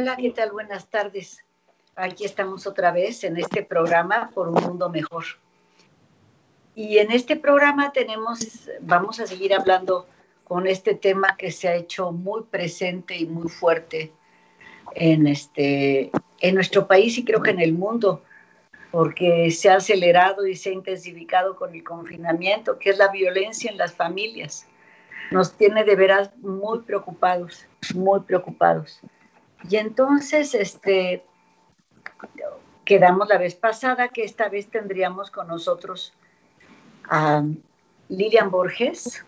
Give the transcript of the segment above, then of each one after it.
Hola, ¿qué tal? Buenas tardes. Aquí estamos otra vez en este programa por un mundo mejor. Y en este programa tenemos, vamos a seguir hablando con este tema que se ha hecho muy presente y muy fuerte en, este, en nuestro país y creo que en el mundo, porque se ha acelerado y se ha intensificado con el confinamiento, que es la violencia en las familias. Nos tiene de veras muy preocupados, muy preocupados. Y entonces, este, quedamos la vez pasada que esta vez tendríamos con nosotros a Lilian Borges,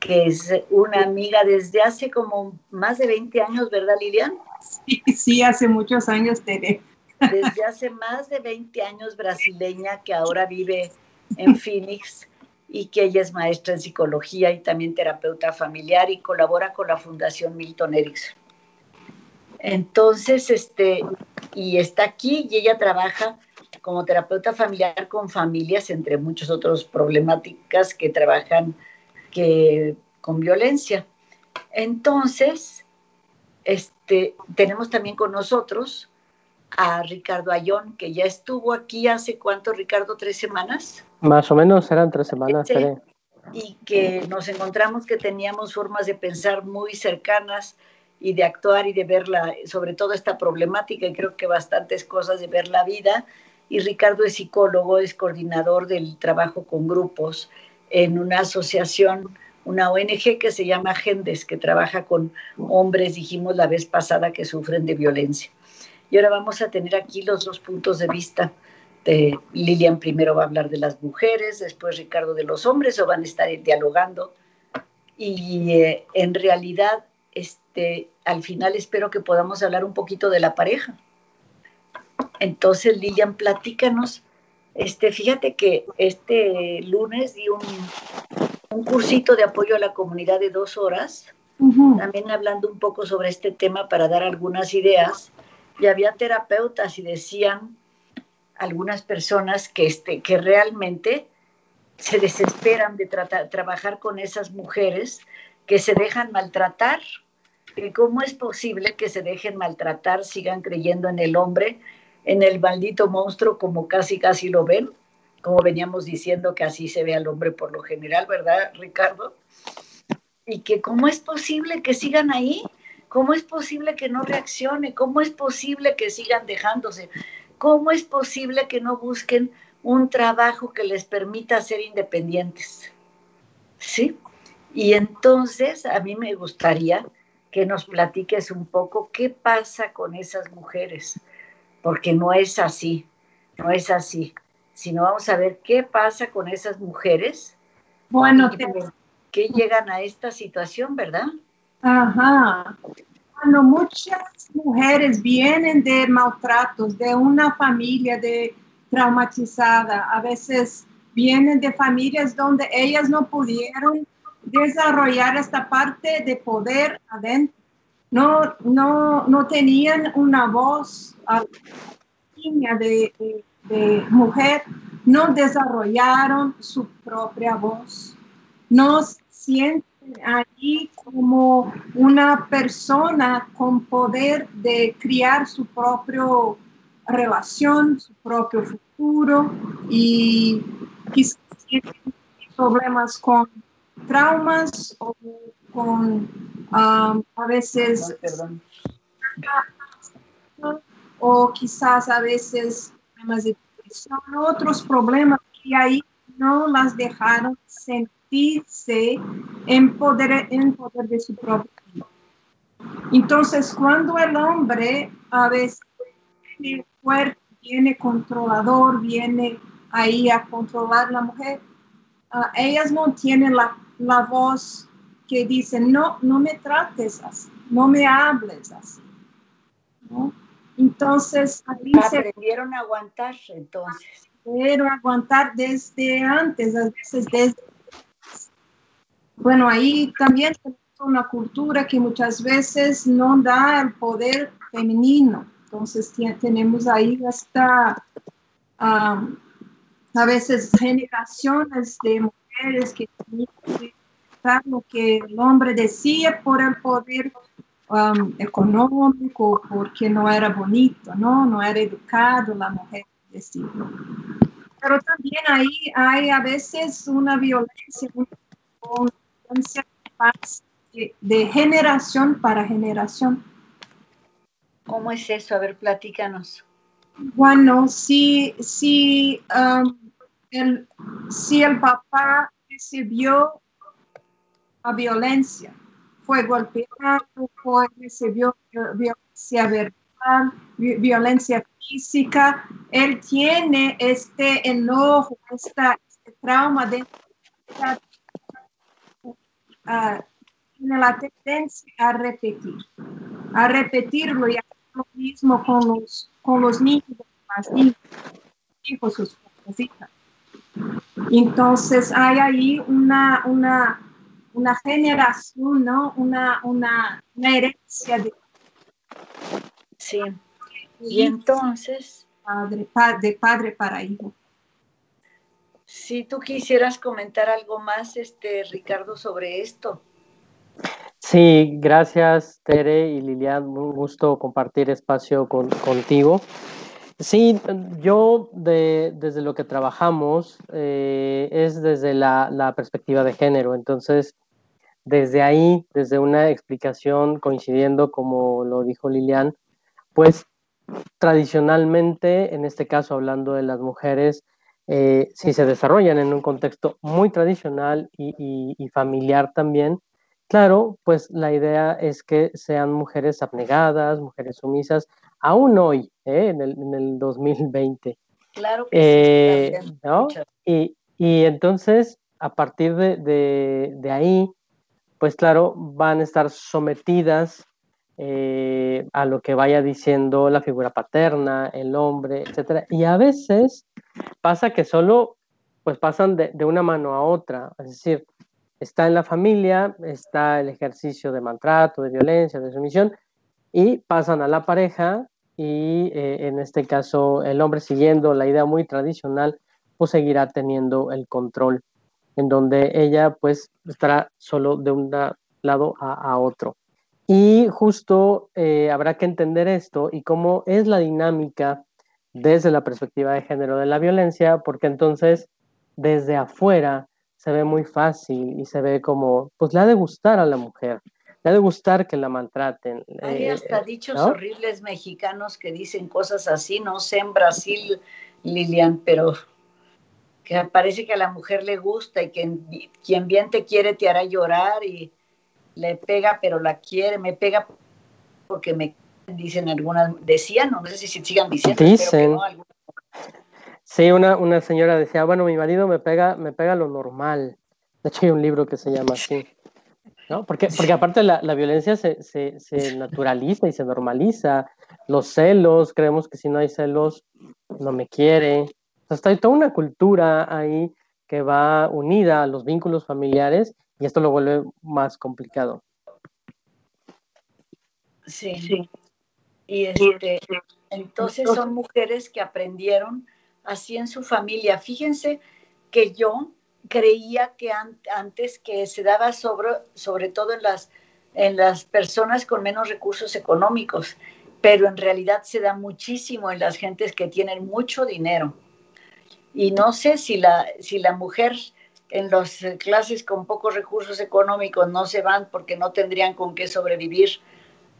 que es una amiga desde hace como más de 20 años, ¿verdad, Lilian? Sí, sí, hace muchos años, Tere. Desde hace más de 20 años brasileña que ahora vive en Phoenix y que ella es maestra en psicología y también terapeuta familiar y colabora con la Fundación Milton Erickson. Entonces, este, y está aquí y ella trabaja como terapeuta familiar con familias, entre muchas otras problemáticas que trabajan que, con violencia. Entonces, este, tenemos también con nosotros a Ricardo Ayón, que ya estuvo aquí hace cuánto, Ricardo, tres semanas. Más o menos eran tres semanas. y que nos encontramos que teníamos formas de pensar muy cercanas y de actuar y de ver sobre todo esta problemática y creo que bastantes cosas de ver la vida. Y Ricardo es psicólogo, es coordinador del trabajo con grupos en una asociación, una ONG que se llama Gendes, que trabaja con hombres, dijimos la vez pasada, que sufren de violencia. Y ahora vamos a tener aquí los dos puntos de vista. De Lilian primero va a hablar de las mujeres, después Ricardo de los hombres, o van a estar dialogando. Y eh, en realidad, este, al final espero que podamos hablar un poquito de la pareja. Entonces, Lilian, platícanos. Este, fíjate que este lunes di un, un cursito de apoyo a la comunidad de dos horas, también hablando un poco sobre este tema para dar algunas ideas. Y había terapeutas y decían algunas personas que, este, que realmente se desesperan de tratar, trabajar con esas mujeres que se dejan maltratar cómo es posible que se dejen maltratar, sigan creyendo en el hombre, en el maldito monstruo como casi casi lo ven, como veníamos diciendo que así se ve al hombre por lo general, ¿verdad, Ricardo? Y que cómo es posible que sigan ahí, cómo es posible que no reaccione, cómo es posible que sigan dejándose, cómo es posible que no busquen un trabajo que les permita ser independientes. ¿Sí? Y entonces a mí me gustaría que nos platiques un poco qué pasa con esas mujeres, porque no es así, no es así, sino vamos a ver qué pasa con esas mujeres bueno, que llegan a esta situación, ¿verdad? Ajá. Bueno, muchas mujeres vienen de maltratos, de una familia de traumatizada, a veces vienen de familias donde ellas no pudieron desarrollar esta parte de poder adentro. No, no, no tenían una voz de, de, mujer, no desarrollaron su propia voz, no sienten allí como una persona con poder de criar su propia relación, su propio futuro y quizás problemas con traumas o con um, a veces o quizás a veces problemas de depresión, otros problemas que ahí no las dejaron sentirse en poder, en poder de su propio vida. Entonces, cuando el hombre a veces viene fuerte, viene controlador, viene ahí a controlar la mujer, uh, ellas no tienen la la voz que dice, no, no me trates así, no me hables así. Entonces, aprendieron a aguantar entonces. Pero aguantar desde antes, a veces desde... Bueno, ahí también una cultura que muchas veces no da el poder femenino. Entonces tenemos ahí hasta a veces generaciones de mujeres que lo que el hombre decía por el poder um, económico, porque no era bonito, ¿no? No era educado la mujer decirlo. Pero también ahí hay a veces una violencia, una violencia de, de generación para generación. ¿Cómo es eso? A ver, platícanos. Bueno, si, si, um, el, si el papá recibió la violencia, fue golpeado, fue, recibió violencia verbal, violencia física, él tiene este enojo, esta, este trauma de uh, tiene la tendencia a repetir, a repetirlo y a hacer lo mismo con los, con los niños, niñas, hijos, sus hijas. Entonces hay ahí una, una, una generación, ¿no? Una, una, una herencia de... Sí. Y entonces... Padre, de padre para hijo. Si tú quisieras comentar algo más, este, Ricardo, sobre esto. Sí, gracias Tere y Lilian, un gusto compartir espacio con, contigo. Sí, yo de, desde lo que trabajamos eh, es desde la, perspectiva de género, entonces desde ahí, desde una explicación coincidiendo como lo dijo Lilian, pues tradicionalmente, en este caso hablando de las mujeres, eh, si se desarrollan en un contexto muy tradicional y, y familiar también, Claro, pues la idea es que sean mujeres abnegadas, mujeres sumisas, aún hoy, ¿eh? en, el, en, el, 2020. Claro que eh, sí. ¿no? Y, y, entonces, a partir de, de, de, ahí, pues claro, van a estar sometidas eh, a lo que vaya diciendo la figura paterna, el hombre, etcétera. Y a veces pasa que solo pues pasan de, de una mano a otra, es decir, está en la familia, está el ejercicio de maltrato, de violencia, de sumisión, y pasan a la pareja y eh, en este caso el hombre siguiendo la idea muy tradicional, pues seguirá teniendo el control, en donde ella pues estará solo de un lado a, otro. Y justo eh, habrá que entender esto y cómo es la dinámica desde la perspectiva de género de la violencia, porque entonces desde afuera se ve muy fácil y se ve como, pues le ha de gustar a la mujer, le ha de gustar que la maltraten. Hay hasta eh, dichos ¿no? horribles mexicanos que dicen cosas así, no sé en Brasil, Lilian, pero que parece que a la mujer le gusta y que quien bien te quiere te hará llorar y le pega, pero la quiere, me pega porque me dicen algunas, decían, no sé si sigan diciendo, dicen. No, Sí, una, una señora decía, bueno, mi marido me pega, me pega lo normal. De hecho, hay un libro que se llama así. ¿No? Porque, porque aparte la, la violencia se, se, se, naturaliza y se normaliza. Los celos, creemos que si no hay celos, no me quiere. O sea, hay toda una cultura ahí que va unida a los vínculos familiares y esto lo vuelve más complicado. Sí, sí. Y este, entonces son mujeres que aprendieron así en su familia. Fíjense que yo creía que an antes que se daba sobre, sobre todo en las, en las personas con menos recursos económicos, pero en realidad se da muchísimo en las gentes que tienen mucho dinero. Y no sé si la, si la mujer en las clases con pocos recursos económicos no se van porque no tendrían con qué sobrevivir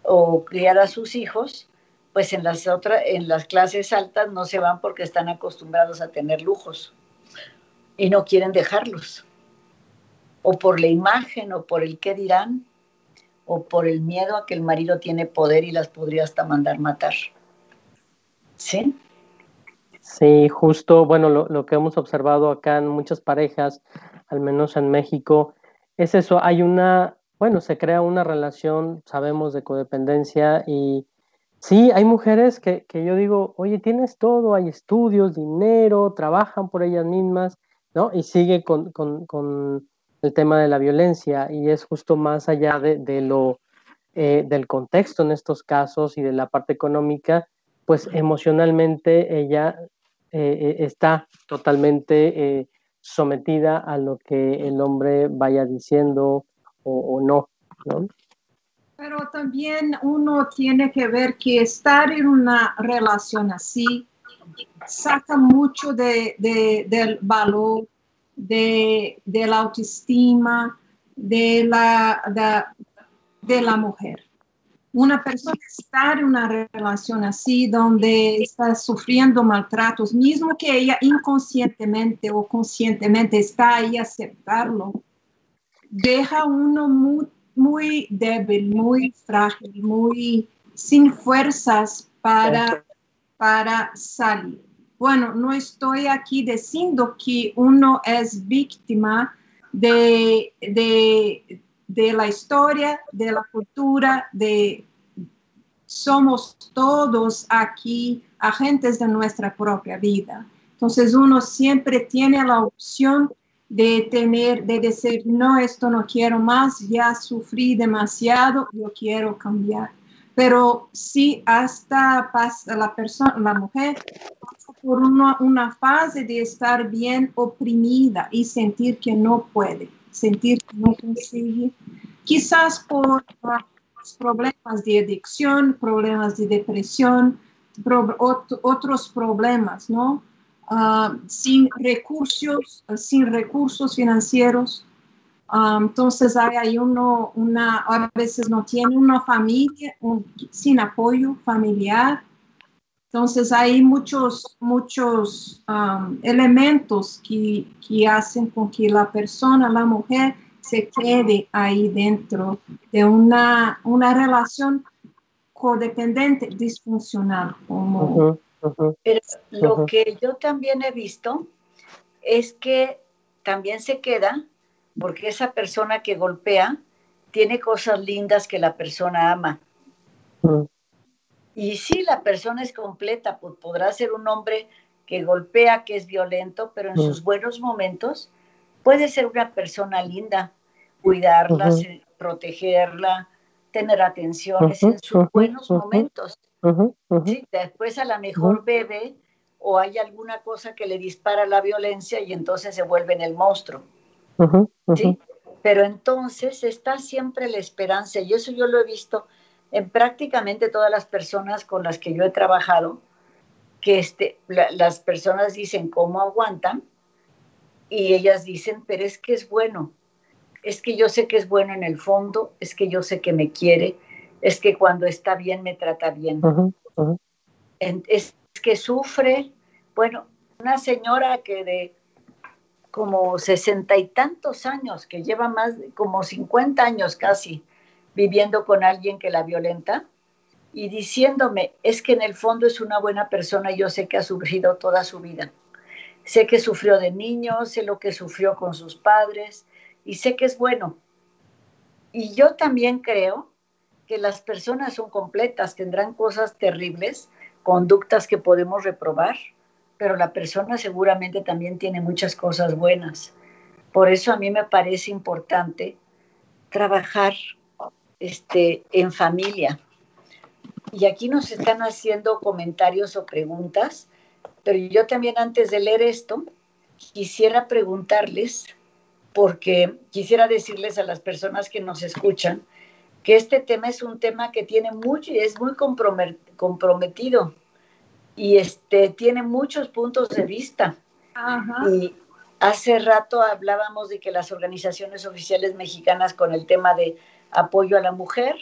o criar a sus hijos, pues en las otras, en las clases altas no se van porque están acostumbrados a tener lujos y no quieren dejarlos. O por la imagen, o por el qué dirán, o por el miedo a que el marido tiene poder y las podría hasta mandar matar. ¿Sí? Sí, justo, bueno, lo, lo que hemos observado acá en muchas parejas, al menos en México, es eso, hay una, bueno, se crea una relación, sabemos, de codependencia y Sí, hay mujeres que, que, yo digo, oye, tienes todo, hay estudios, dinero, trabajan por ellas mismas, ¿no? Y sigue con, con, con el tema de la violencia y es justo más allá de, de lo, eh, del contexto en estos casos y de la parte económica, pues emocionalmente ella eh, está totalmente eh, sometida a lo que el hombre vaya diciendo o, o no, ¿no? Pero también uno tiene que ver que estar en una relación así saca mucho de, del valor, de, la autoestima de la, mujer. Una persona estar en una relación así, donde está sufriendo maltratos, mismo que ella inconscientemente o conscientemente está ahí aceptarlo, deja uno muy, muy débil, muy frágil, muy sin fuerzas para, para salir. Bueno, no estoy aquí diciendo que uno es víctima de, de, la historia, de la cultura, de somos todos aquí agentes de nuestra propia vida. Entonces uno siempre tiene la opción de tener, de decir, no, esto no quiero más, ya sufrí demasiado, yo quiero cambiar. Pero si hasta pasa la persona, la mujer pasa por una, una fase de estar bien oprimida y sentir que no puede, sentir que no consigue, quizás por problemas de adicción, problemas de depresión, otros problemas, ¿no? Ah, sin recursos, sin recursos financieros. Ah, entonces hay uno, una, a veces no tiene una familia, sin apoyo familiar. Entonces hay muchos, muchos ah, elementos que, que hacen con que la persona, la mujer, se quede ahí dentro de una, una relación codependiente, disfuncional, como, pero lo que yo también he visto es que también se queda porque esa persona que golpea tiene cosas lindas que la persona ama. Y si la persona es completa, pues podrá ser un hombre que golpea, que es violento, pero en sus buenos momentos puede ser una persona linda, cuidarla, protegerla, tener atenciones en sus buenos momentos. Sí, después a lo mejor bebe o hay alguna cosa que le dispara la violencia y entonces se vuelve en el monstruo. ¿Sí? Pero entonces está siempre la esperanza y eso yo lo he visto en prácticamente todas las personas con las que yo he trabajado, que este, las personas dicen cómo aguantan y ellas dicen, pero es que es bueno, es que yo sé que es bueno en el fondo, es que yo sé que me quiere, es que cuando está bien me trata bien. Es que sufre, bueno, una señora que de como sesenta y tantos años, que lleva más, como cincuenta años casi, viviendo con alguien que la violenta y diciéndome, es que en el fondo es una buena persona yo sé que ha sufrido toda su vida. Sé que sufrió de niño, sé lo que sufrió con sus padres y sé que es bueno. Y yo también creo que las personas son completas, tendrán cosas terribles, conductas que podemos reprobar, pero la persona seguramente también tiene muchas cosas buenas. Por eso a mí me parece importante trabajar este, en familia. Y aquí nos están haciendo comentarios o preguntas, pero yo también antes de leer esto, quisiera preguntarles, porque quisiera decirles a las personas que nos escuchan, que este tema es un tema que tiene mucho y es muy comprometido y este tiene muchos puntos de vista. Y hace rato hablábamos de que las organizaciones oficiales mexicanas con el tema de apoyo a la mujer,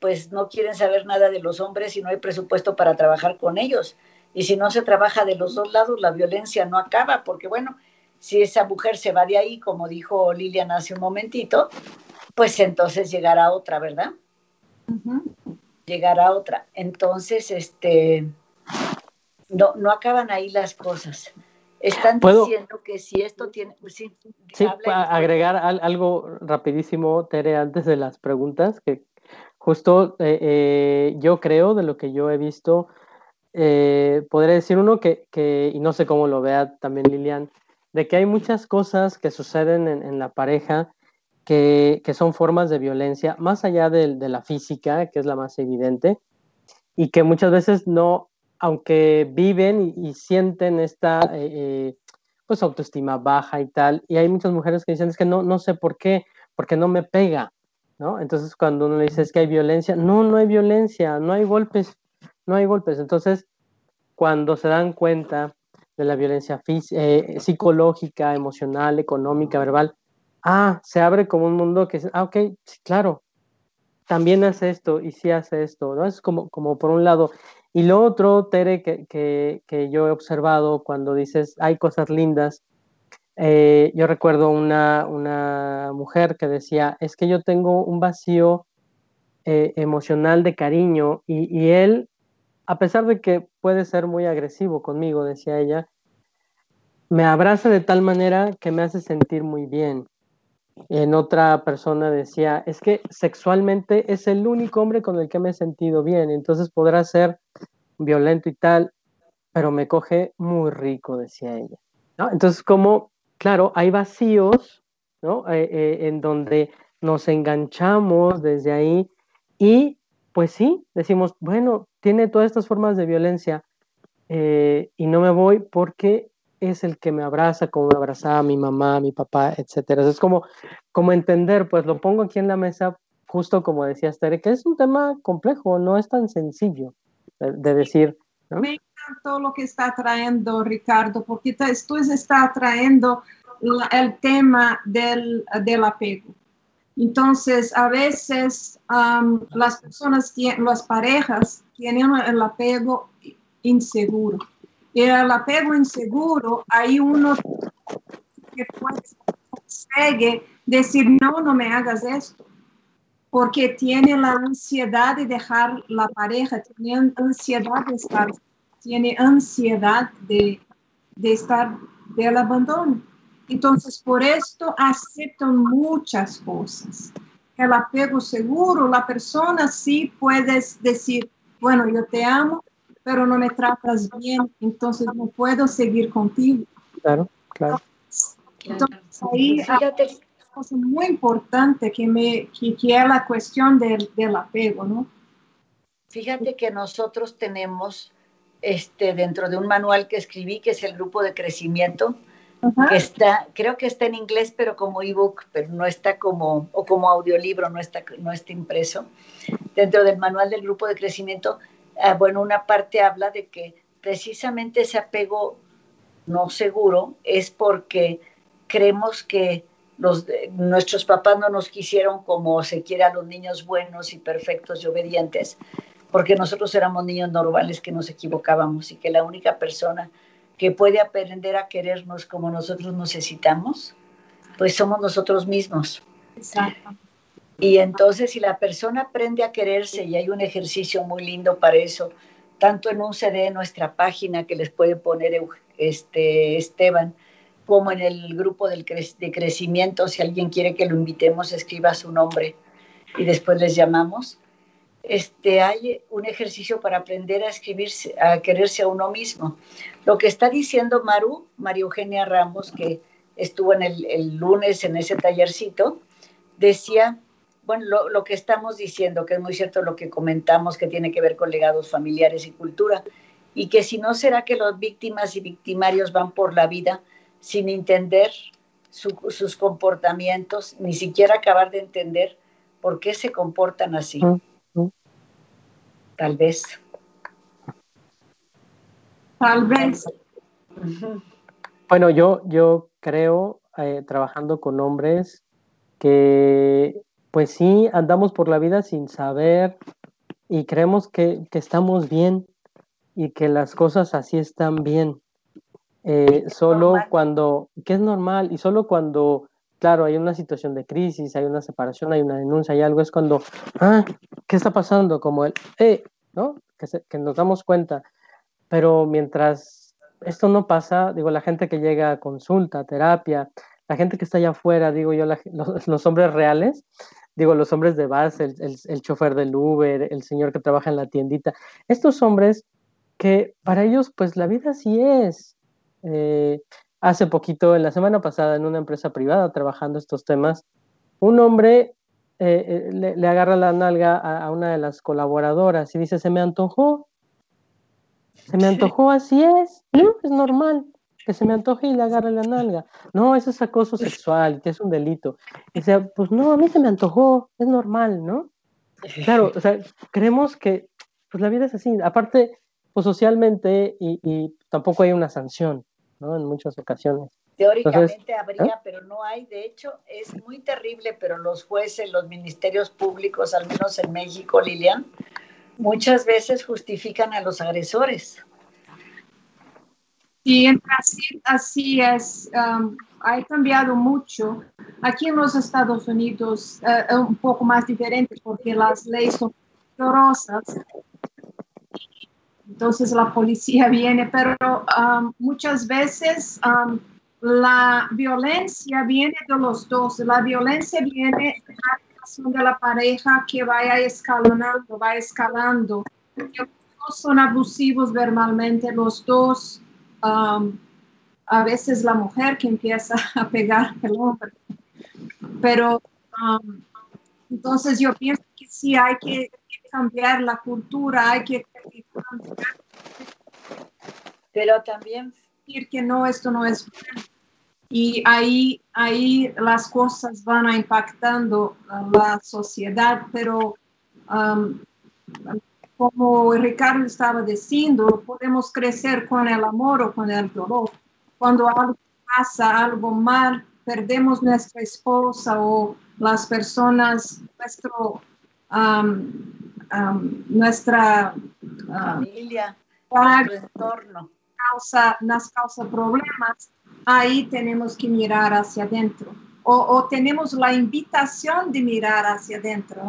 pues no quieren saber nada de los hombres y no hay presupuesto para trabajar con ellos. Y si no se trabaja de los dos lados, la violencia no acaba, porque bueno, si esa mujer se va de ahí, como dijo Lilian hace un momentito, pues entonces llegará otra, ¿verdad? Llegará otra. Entonces, este, no, no acaban ahí las cosas. Están diciendo que si esto tiene... Sí, sí agregar algo rapidísimo, Tere, antes de las preguntas, que justo eh, eh, yo creo, de lo que yo he visto, eh, podría decir uno que, que, y no sé cómo lo vea también Lilian, de que hay muchas cosas que suceden en la pareja que, son formas de violencia, más allá de, la física, que es la más evidente, y que muchas veces no, aunque viven y, sienten esta eh, eh, pues autoestima baja y tal, y hay muchas mujeres que dicen es que no, no sé por qué, porque no me pega, ¿no? Entonces cuando uno le dice es que hay violencia, no, no hay violencia, no hay golpes, no hay golpes. Entonces, cuando se dan cuenta de la violencia eh, psicológica, emocional, económica, verbal, ah, se abre como un mundo que, ah, ok, claro, también hace esto y sí hace esto, ¿no? Es como, como por un lado. Y lo otro, Tere, que, que, que yo he observado cuando dices hay cosas lindas, eh, yo recuerdo una, una, mujer que decía, es que yo tengo un vacío eh, emocional de cariño y, y, él, a pesar de que puede ser muy agresivo conmigo, decía ella, me abraza de tal manera que me hace sentir muy bien. En otra persona decía, es que sexualmente es el único hombre con el que me he sentido bien, entonces podrá ser violento y tal, pero me coge muy rico, decía ella. ¿no? Entonces, como claro, hay vacíos, ¿no? Eh, eh, en donde nos enganchamos desde ahí y pues sí, decimos, bueno, tiene todas estas formas de violencia eh, y no me voy porque es el que me abraza como me abrazaba mi mamá, mi papá, etcétera. Es como, como entender, pues lo pongo aquí en la mesa, justo como decía Tere, que es un tema complejo, no es tan sencillo de, decir. ¿no? todo lo que está trayendo Ricardo, porque esto está trayendo el tema del, del apego. Entonces, a veces las personas, las parejas tienen el apego inseguro. El apego inseguro, hay uno que puede decir, no, no me hagas esto, porque tiene la ansiedad de dejar la pareja, tiene ansiedad de estar tiene ansiedad de, estar del abandono. Entonces, por esto aceptan muchas cosas. El apego seguro, la persona sí puedes decir, bueno, yo te amo, pero no me tratas bien, entonces no puedo seguir contigo. Claro, claro. Entonces, ahí hay una cosa muy importante que, me, que, es la cuestión del, del apego, ¿no? Fíjate que nosotros tenemos este, dentro de un manual que escribí, que es el grupo de crecimiento, que está, creo que está en inglés, pero como ebook, pero no está como, o como audiolibro, no está, no está impreso. Dentro del manual del grupo de crecimiento, ah, bueno, una parte habla de que precisamente ese apego no seguro es porque creemos que los, nuestros papás no nos quisieron como se quiere a los niños buenos y perfectos y obedientes, porque nosotros éramos niños normales que nos equivocábamos y que la única persona que puede aprender a querernos como nosotros necesitamos, pues somos nosotros mismos. Exacto. Y entonces si la persona aprende a quererse, y hay un ejercicio muy lindo para eso, tanto en un CD en nuestra página que les puede poner este, Esteban, como en el grupo del de crecimiento, si alguien quiere que lo invitemos, escriba su nombre y después les llamamos este, hay un ejercicio para aprender a escribirse, a quererse a uno mismo. Lo que está diciendo Maru, María Eugenia Ramos, que estuvo en el, lunes en ese tallercito, decía, bueno, lo, lo, que estamos diciendo, que es muy cierto lo que comentamos, que tiene que ver con legados familiares y cultura, y que si no será que los víctimas y victimarios van por la vida sin entender sus comportamientos, ni siquiera acabar de entender por qué se comportan así tal vez. Tal vez. Bueno, yo, yo creo, eh, trabajando con hombres, que pues sí, andamos por la vida sin saber y creemos que, estamos bien y que las cosas así están bien. Eh, solo cuando, que es normal, y solo cuando claro, hay una situación de crisis, hay una separación, hay una denuncia, hay algo, es cuando, ah, ¿qué está pasando? Como el, eh, ¿no? Que, nos damos cuenta. Pero mientras esto no pasa, digo, la gente que llega a consulta, terapia, la gente que está allá afuera, digo yo, los, hombres reales, digo, los hombres de base, el, el, chofer del Uber, el señor que trabaja en la tiendita, estos hombres que para ellos, pues la vida sí es. Eh, hace poquito, en la semana pasada, en una empresa privada trabajando estos temas, un hombre eh, eh, le, agarra la nalga a, una de las colaboradoras y dice, se me antojó, se me antojó, así es, no, es normal. Que se me antoje y le agarre la nalga. No, eso es acoso sexual, que es un delito. Y dice, pues no, a mí se me antojó, es normal, ¿no? Claro, o sea, creemos que pues la vida es así. Aparte, pues socialmente y, tampoco hay una sanción, ¿no? En muchas ocasiones. Teóricamente habría, ¿eh? pero no hay. De hecho, es muy terrible, pero los jueces, los ministerios públicos, al menos en México, Lilian, muchas veces justifican a los agresores. Sí, en Brasil así es. Um, ha cambiado mucho. Aquí en los Estados Unidos eh, es un poco más diferente porque las leyes son dolorosas. Entonces la policía viene, pero um, muchas veces um, la violencia viene de los dos. La violencia viene de la de la pareja que vaya escalonando, va escalando. Los dos son abusivos verbalmente, los dos a veces la mujer que empieza a pegar el hombre. Pero entonces yo pienso que sí hay que, cambiar la cultura, hay que cambiar. Pero también decir que no, esto no es bueno. Y ahí, ahí las cosas van a impactando la sociedad, pero como Ricardo estaba diciendo, podemos crecer con el amor o con el dolor. Cuando algo pasa, algo mal, perdemos nuestra esposa o las personas, nuestro, nuestra familia, nuestro entorno. Causa, nos causa problemas, ahí tenemos que mirar hacia adentro. O, tenemos la invitación de mirar hacia adentro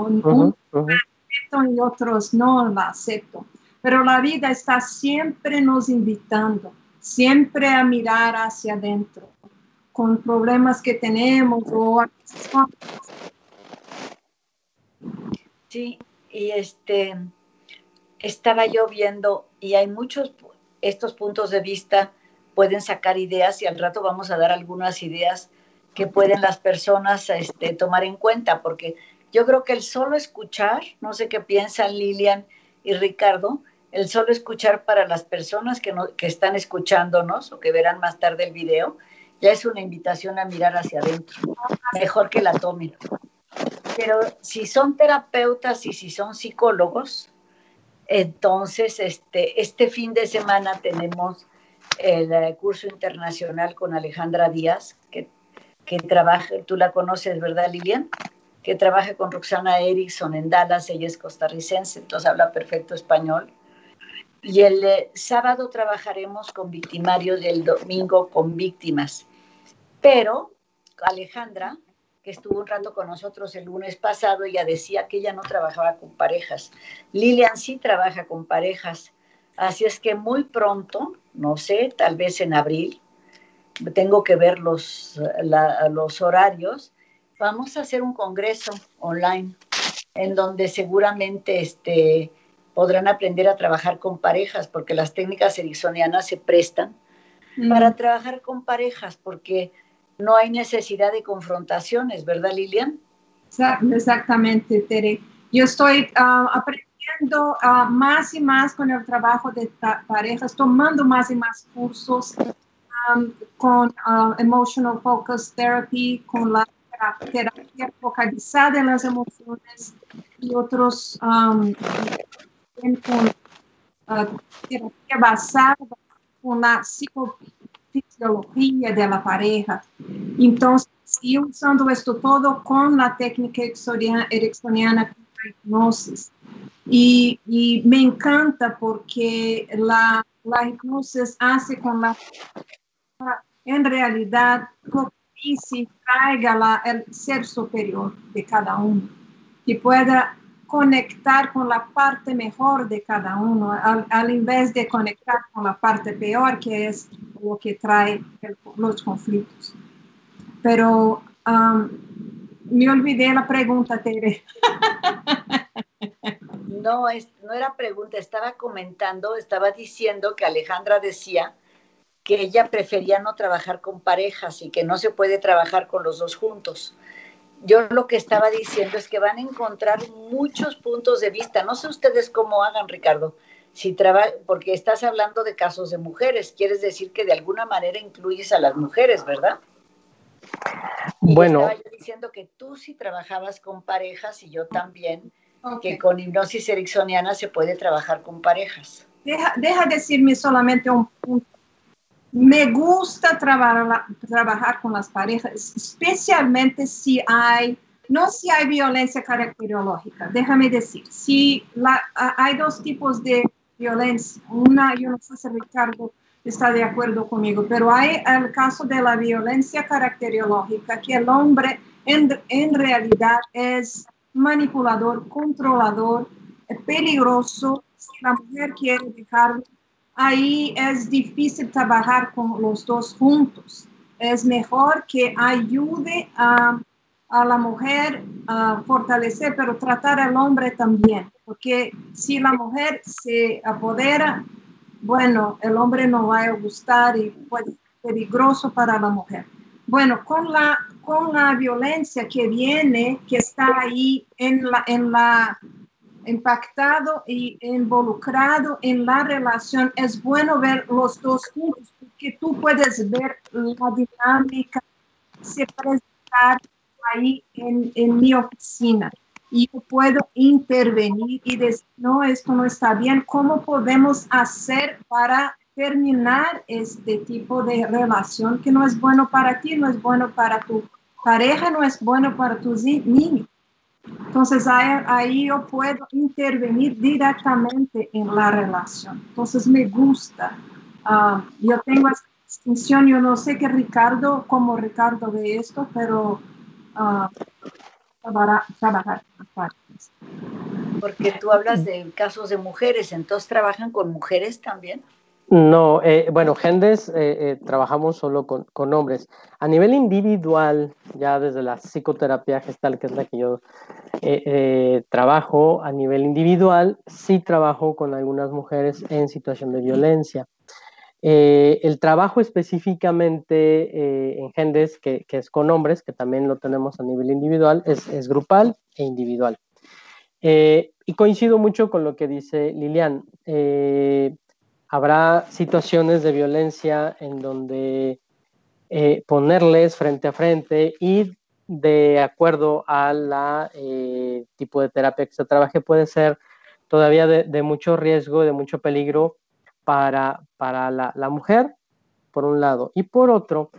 y otros no la acepto. Pero la vida está siempre nos invitando, siempre a mirar hacia adentro, con problemas que tenemos o Sí, y este estaba yo viendo y hay muchos estos puntos de vista pueden sacar ideas y al rato vamos a dar algunas ideas que pueden las personas este, tomar en cuenta, porque yo creo que el solo escuchar, no sé qué piensan Lilian y Ricardo, el solo escuchar para las personas que, no, que están escuchándonos o que verán más tarde el video, ya es una invitación a mirar hacia adentro. Mejor que la tomen. Pero si son terapeutas y si son psicólogos, entonces este, este fin de semana tenemos el eh, curso internacional con Alejandra Díaz, que, que trabaja, tú la conoces, ¿verdad, Lilian? Que trabaja con Roxana Erickson en Dallas, ella es costarricense, entonces habla perfecto español. Y el eh, sábado trabajaremos con victimarios y el domingo con víctimas. Pero Alejandra, que estuvo un rato con nosotros el lunes pasado, ella decía que ella no trabajaba con parejas. Lilian sí trabaja con parejas. Así es que muy pronto, no sé, tal vez en abril, tengo que ver los, los horarios, vamos a hacer un congreso online en donde seguramente este, podrán aprender a trabajar con parejas, porque las técnicas ericksonianas se prestan mm. para trabajar con parejas, porque no hay necesidad de confrontaciones, ¿verdad, Lilian? Exactamente, Tere. Yo estoy ah, aprendiendo ah, más y más con el trabajo de parejas, tomando más y más cursos con Emotional Focus Therapy, con la terapia focalizada en las emociones y otros um, con uh, terapia basada con la psicofisiología de la pareja. Entonces, y usando esto todo con la técnica ericksoniana con la hipnosis. Y, y, me encanta porque la, la hipnosis hace con la en y se traiga la, el ser superior de cada uno, que pueda conectar con la parte mejor de cada uno, al, al invés de conectar con la parte peor, que es lo que trae los conflictos. Pero um, me olvidé la pregunta, Tere. No, es, no era pregunta, estaba comentando, estaba diciendo que Alejandra decía que ella prefería no trabajar con parejas y que no se puede trabajar con los dos juntos. Yo lo que estaba diciendo es que van a encontrar muchos puntos de vista. No sé ustedes cómo hagan, Ricardo. si trabaja, porque estás hablando de casos de mujeres, quieres decir que de alguna manera incluyes a las mujeres, ¿verdad? bueno. Estaba yo diciendo que tú sí trabajabas con parejas y yo también, que con hipnosis ericksoniana se puede trabajar con parejas. Deja, deja decirme solamente un punto. Me gusta trabajar, con las parejas, especialmente si hay, no si hay violencia caracterológica, déjame decir, si hay dos tipos de violencia, una, yo no sé si Ricardo está de acuerdo conmigo, pero hay el caso de la violencia caracterológica, que el hombre en, en realidad es manipulador, controlador, peligroso, si la mujer quiere dejarlo, ahí es difícil trabajar con los dos juntos. Es mejor que ayude a, a la mujer a fortalecer, pero tratar al hombre también, porque si la mujer se apodera bueno, el hombre no va a gustar y puede ser peligroso para la mujer. Bueno, con la, con la violencia que viene, que está ahí en la, en la impactado y involucrado en la relación, es bueno ver los dos juntos, porque tú puedes ver la dinámica se presentar ahí en, en mi oficina y yo puedo intervenir y decir, no, esto no está bien, ¿cómo podemos hacer para terminar este tipo de relación que no es bueno para ti, no es bueno para tu pareja, no es bueno para tus niños? Entonces ahí, yo puedo intervenir directamente en la relación. Entonces me gusta. Ah, yo tengo esta distinción, yo no sé qué Ricardo, como Ricardo ve esto, pero uh, trabajar, Porque tú hablas de casos de mujeres, entonces trabajan con mujeres también. No, eh, bueno, Gendes eh, eh, trabajamos solo con, con, hombres. A nivel individual, ya desde la psicoterapia gestal, que es la que yo trabajo, a nivel individual, sí trabajo con algunas mujeres en situación de violencia. El trabajo específicamente en Gendes, que, es con hombres, que también lo tenemos a nivel individual, es, grupal e individual. Y coincido mucho con lo que dice Lilian. Habrá situaciones de violencia en donde ponerles frente a frente y de acuerdo a la tipo de terapia que se trabaje puede ser todavía de, mucho riesgo, de mucho peligro para, para la, mujer, por un lado, y por otro,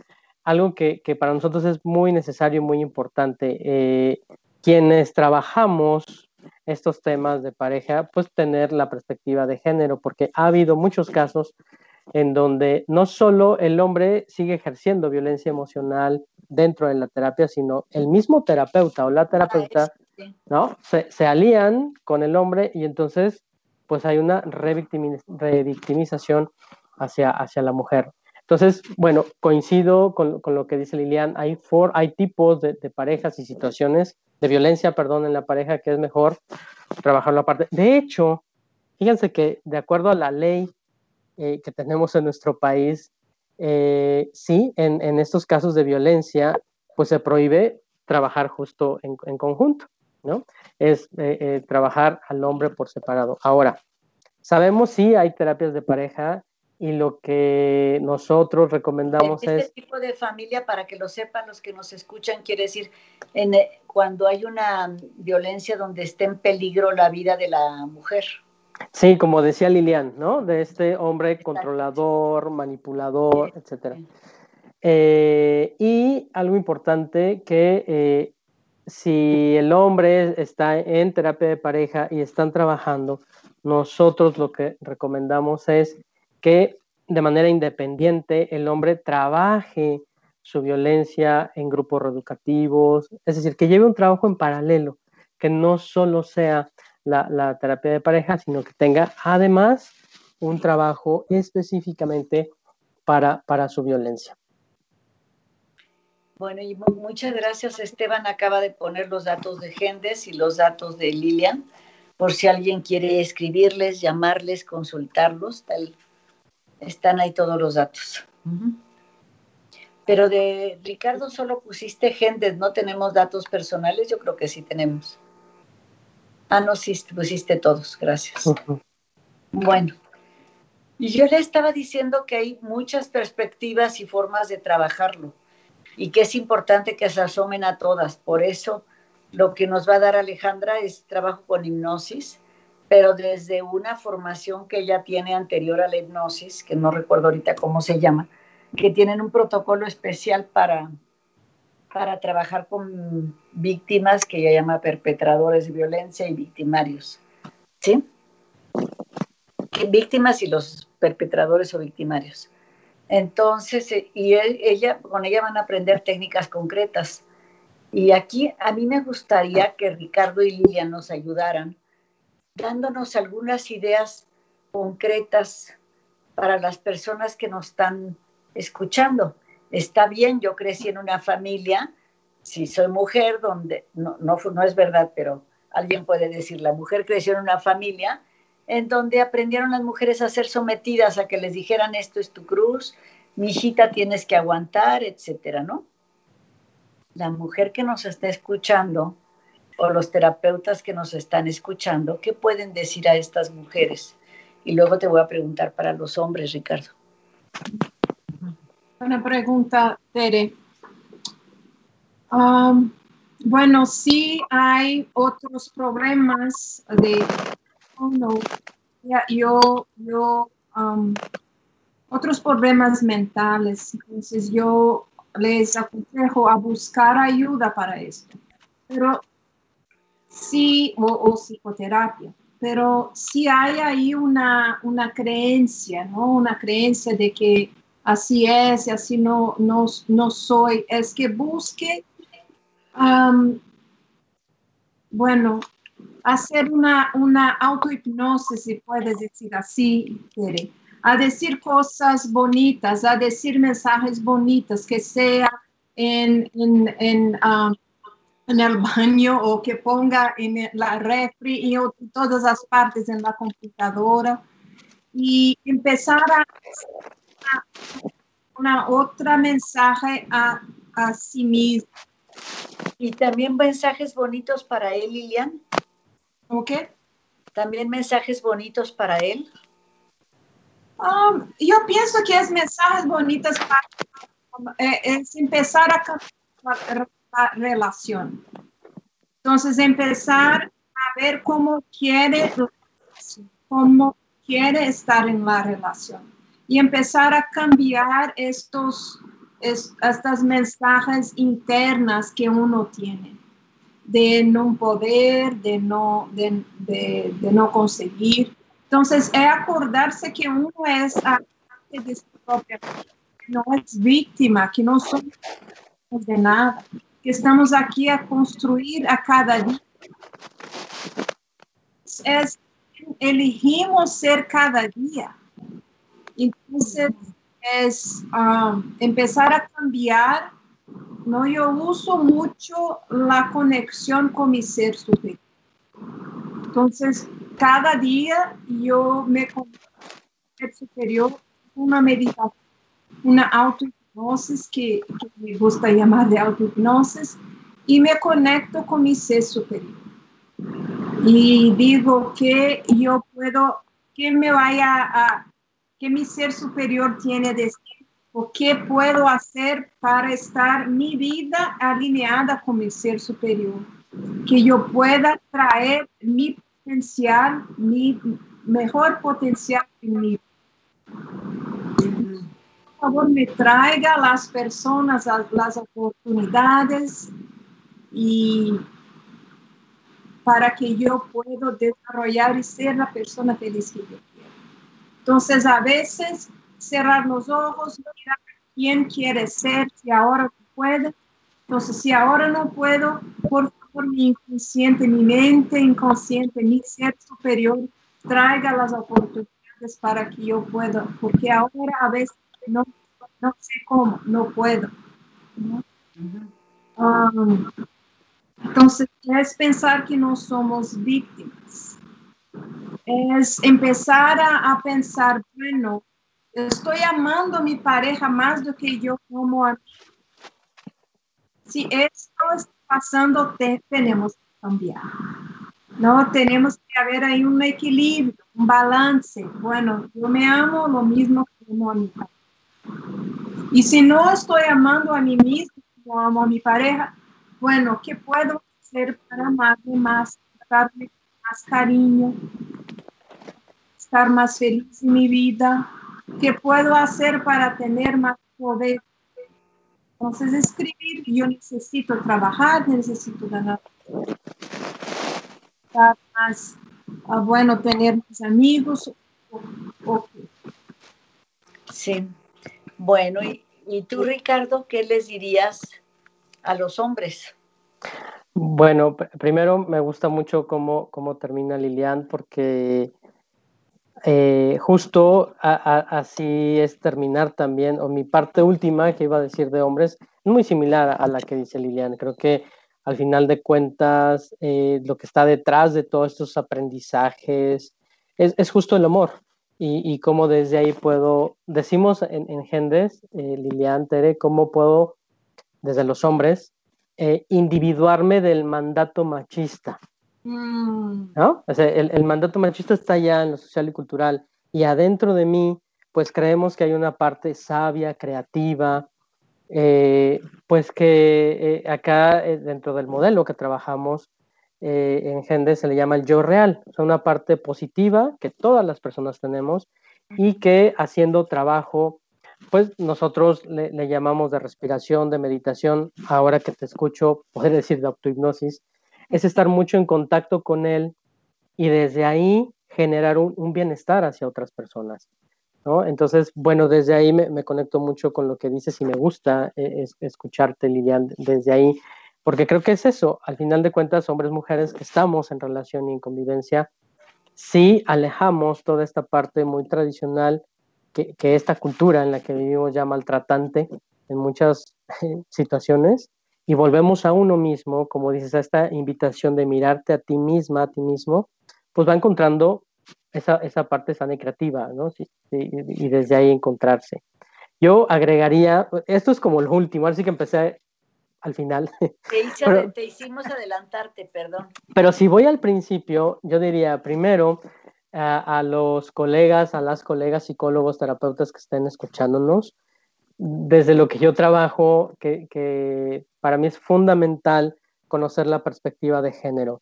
algo que, para nosotros es muy necesario, muy importante, eh, quienes trabajamos estos temas de pareja, pues tener la perspectiva de género, porque ha habido muchos casos en donde no solo el hombre sigue ejerciendo violencia emocional dentro de la terapia, sino el mismo terapeuta o la terapeuta, ¿no? Se, se alían con el hombre y entonces pues hay una revictimización hacia, hacia la mujer. Entonces, bueno, coincido con, lo que dice Lilian, hay, hay tipos de, parejas y situaciones de violencia, perdón, en la pareja que es mejor trabajarlo aparte. De hecho, fíjense que de acuerdo a la ley eh, que tenemos en nuestro país, eh, sí, en, estos casos de violencia, pues se prohíbe trabajar justo en, conjunto. ¿no? Es eh, trabajar al hombre por separado. Ahora, sabemos si hay terapias de pareja y lo que nosotros recomendamos este es... Este tipo de familia, para que lo sepan los que nos escuchan, quiere decir, en, eh, cuando hay una violencia donde esté en peligro la vida de la mujer. Sí, como decía Lilian, ¿no? De este hombre controlador, manipulador, etcétera. y algo importante que si el hombre está en terapia de pareja y están trabajando, nosotros lo que recomendamos es que de manera independiente el hombre trabaje su violencia en grupos reeducativos, es decir, que lleve un trabajo en paralelo, que no solo sea la, terapia de pareja, sino que tenga además un trabajo específicamente para su violencia. Bueno, y muchas gracias. Esteban acaba de poner los datos de Gendes y los datos de Lilian, por si alguien quiere escribirles, llamarles, consultarlos, tal, están ahí todos los datos. Pero de Ricardo solo pusiste Gendes, no tenemos datos personales, yo creo que sí tenemos. Ah, no, sí, pusiste todos, gracias. Bueno, y yo le estaba diciendo que hay muchas perspectivas y formas de trabajarlo y que es importante que se asomen a todas. Por eso lo que nos va a dar Alejandra es trabajo con hipnosis, pero desde una formación que ella tiene anterior a la hipnosis, que no recuerdo ahorita cómo se llama, que tienen un protocolo especial para, para trabajar con víctimas que ella llama perpetradores de violencia y victimarios. ¿Sí? Víctimas y los perpetradores o victimarios. Entonces, eh, y ella, con ella van a aprender técnicas concretas. Y aquí a mí me gustaría que Ricardo y Lilia nos ayudaran, dándonos algunas ideas concretas para las personas que nos están escuchando. Está bien, yo crecí en una familia, si soy mujer, donde no, no, no es verdad, pero alguien puede decir, la mujer creció en una familia en donde aprendieron las mujeres a ser sometidas a que les dijeran esto es tu cruz, mi hijita tienes que aguantar, etcétera, ¿no? La mujer que nos está escuchando o los terapeutas que nos están escuchando, ¿qué pueden decir a estas mujeres? Y luego te voy a preguntar para los hombres, Ricardo. Buena pregunta, Tere. Um, bueno, sí hay otros problemas de no, yo, yo, um, otros problemas mentales, entonces yo les aconsejo a buscar ayuda para esto, pero sí, o, psicoterapia, pero si hay ahí una, una creencia, ¿no? Una creencia de que así es, así no, no, no soy, es que busque, um, bueno, hacer una, una autohipnosis, si puedes decir así, a decir cosas bonitas, a decir mensajes bonitos, que sea en, en, en, um, en el baño o que ponga en la refri y en todas las partes en la computadora y empezar a, una otra mensaje a, a sí mismo. Y también mensajes bonitos para él, Lilian. ¿Cómo qué? También mensajes bonitos para él. Um, yo pienso que es mensajes bonitos para eh, es empezar a la relación. Entonces, empezar a ver cómo quiere, cómo quiere estar en la relación y empezar a cambiar estos, estas mensajes internas que uno tiene de no poder, de no, de, no conseguir. Entonces, es acordarse que uno es parte de su propia que no es víctima, que no somos de nada, que estamos aquí a construir a cada día. Es, elegimos ser cada día. Entonces, es um, empezar a cambiar no, yo uso mucho la conexión con mi ser superior. Entonces, cada día yo me conecto superior, una meditación, una autohipnosis que, que me gusta llamar de autohipnosis, y me conecto con mi ser superior. Y digo que yo puedo, que me vaya a, que mi ser superior tiene de o qué puedo hacer para estar mi vida alineada con mi ser superior, que yo pueda traer mi potencial, mi mejor potencial en mí. Favor, me traiga las personas, las oportunidades y para que yo pueda desarrollar y ser la persona feliz que yo quiero. Entonces, a veces cerrar los ojos, mirar quién quiere ser, si ahora no. Entonces, si ahora no puedo, por favor, mi inconsciente, mi mente inconsciente, mi ser superior, traiga las oportunidades para que yo pueda, porque ahora a veces no, no sé cómo, no puedo. Um, entonces, es pensar que no somos víctimas. Es empezar a, a pensar, bueno, estoy amando a mi pareja más do que yo amo a mí. Si esto está pasando, tenemos que cambiar. No, tenemos que haber ahí un equilibrio, un balance. Bueno, yo me amo lo mismo que amo a mi pareja. Y si no estoy amando a mí mismo, como amo a mi pareja, bueno, ¿qué puedo hacer para amarme más, darme más cariño, estar más feliz en mi vida? ¿Qué puedo hacer para tener más poder? Entonces, escribir, yo necesito trabajar, necesito ganar más, ah, bueno, tener más amigos. Sí. Bueno, y, tú, Ricardo, ¿qué les dirías a los hombres? Bueno, primero me gusta mucho cómo, cómo termina Lilian, porque eh, justo así es terminar también, o mi parte última que iba a decir de hombres, es muy similar a la que dice Lilian. Creo que al final de cuentas, eh, lo que está detrás de todos estos aprendizajes es, justo el amor. Y, y cómo desde ahí puedo, decimos en, en Gendes, eh, Lilian, Tere, cómo puedo, desde los hombres, eh, individuarme del mandato machista. Mm. ¿no? O sea, el, el, mandato machista está ya en lo social y cultural. Y adentro de mí, pues creemos que hay una parte sabia, creativa, eh, pues que eh, acá dentro del modelo que trabajamos en Gende se le llama el yo real, o sea, una parte positiva que todas las personas tenemos y que haciendo trabajo, pues nosotros le, llamamos de respiración, de meditación, ahora que te escucho, poder decir de autohipnosis, es estar mucho en contacto con él y desde ahí generar un bienestar hacia otras personas. Entonces, bueno, desde ahí me, conecto mucho con lo que dices y me gusta eh, escucharte, Lilian, desde ahí, porque creo que es eso, al final de cuentas, hombres, mujeres que estamos en relación y en convivencia, sí alejamos toda esta parte muy tradicional, que, esta cultura en la que vivimos ya maltratante en muchas situaciones, y volvemos a uno mismo, como dices, a esta invitación de mirarte a ti misma, a ti mismo, pues va encontrando esa, esa parte sana y creativa, ¿no? Sí, y desde ahí encontrarse. Yo agregaría, esto es como lo último, así que empecé al final. Te, hicimos adelantarte, perdón. Pero si voy al principio, yo diría primero a los colegas, a las colegas psicólogos, terapeutas que estén escuchándonos, desde lo que yo trabajo, que, que para mí es fundamental conocer la perspectiva de género.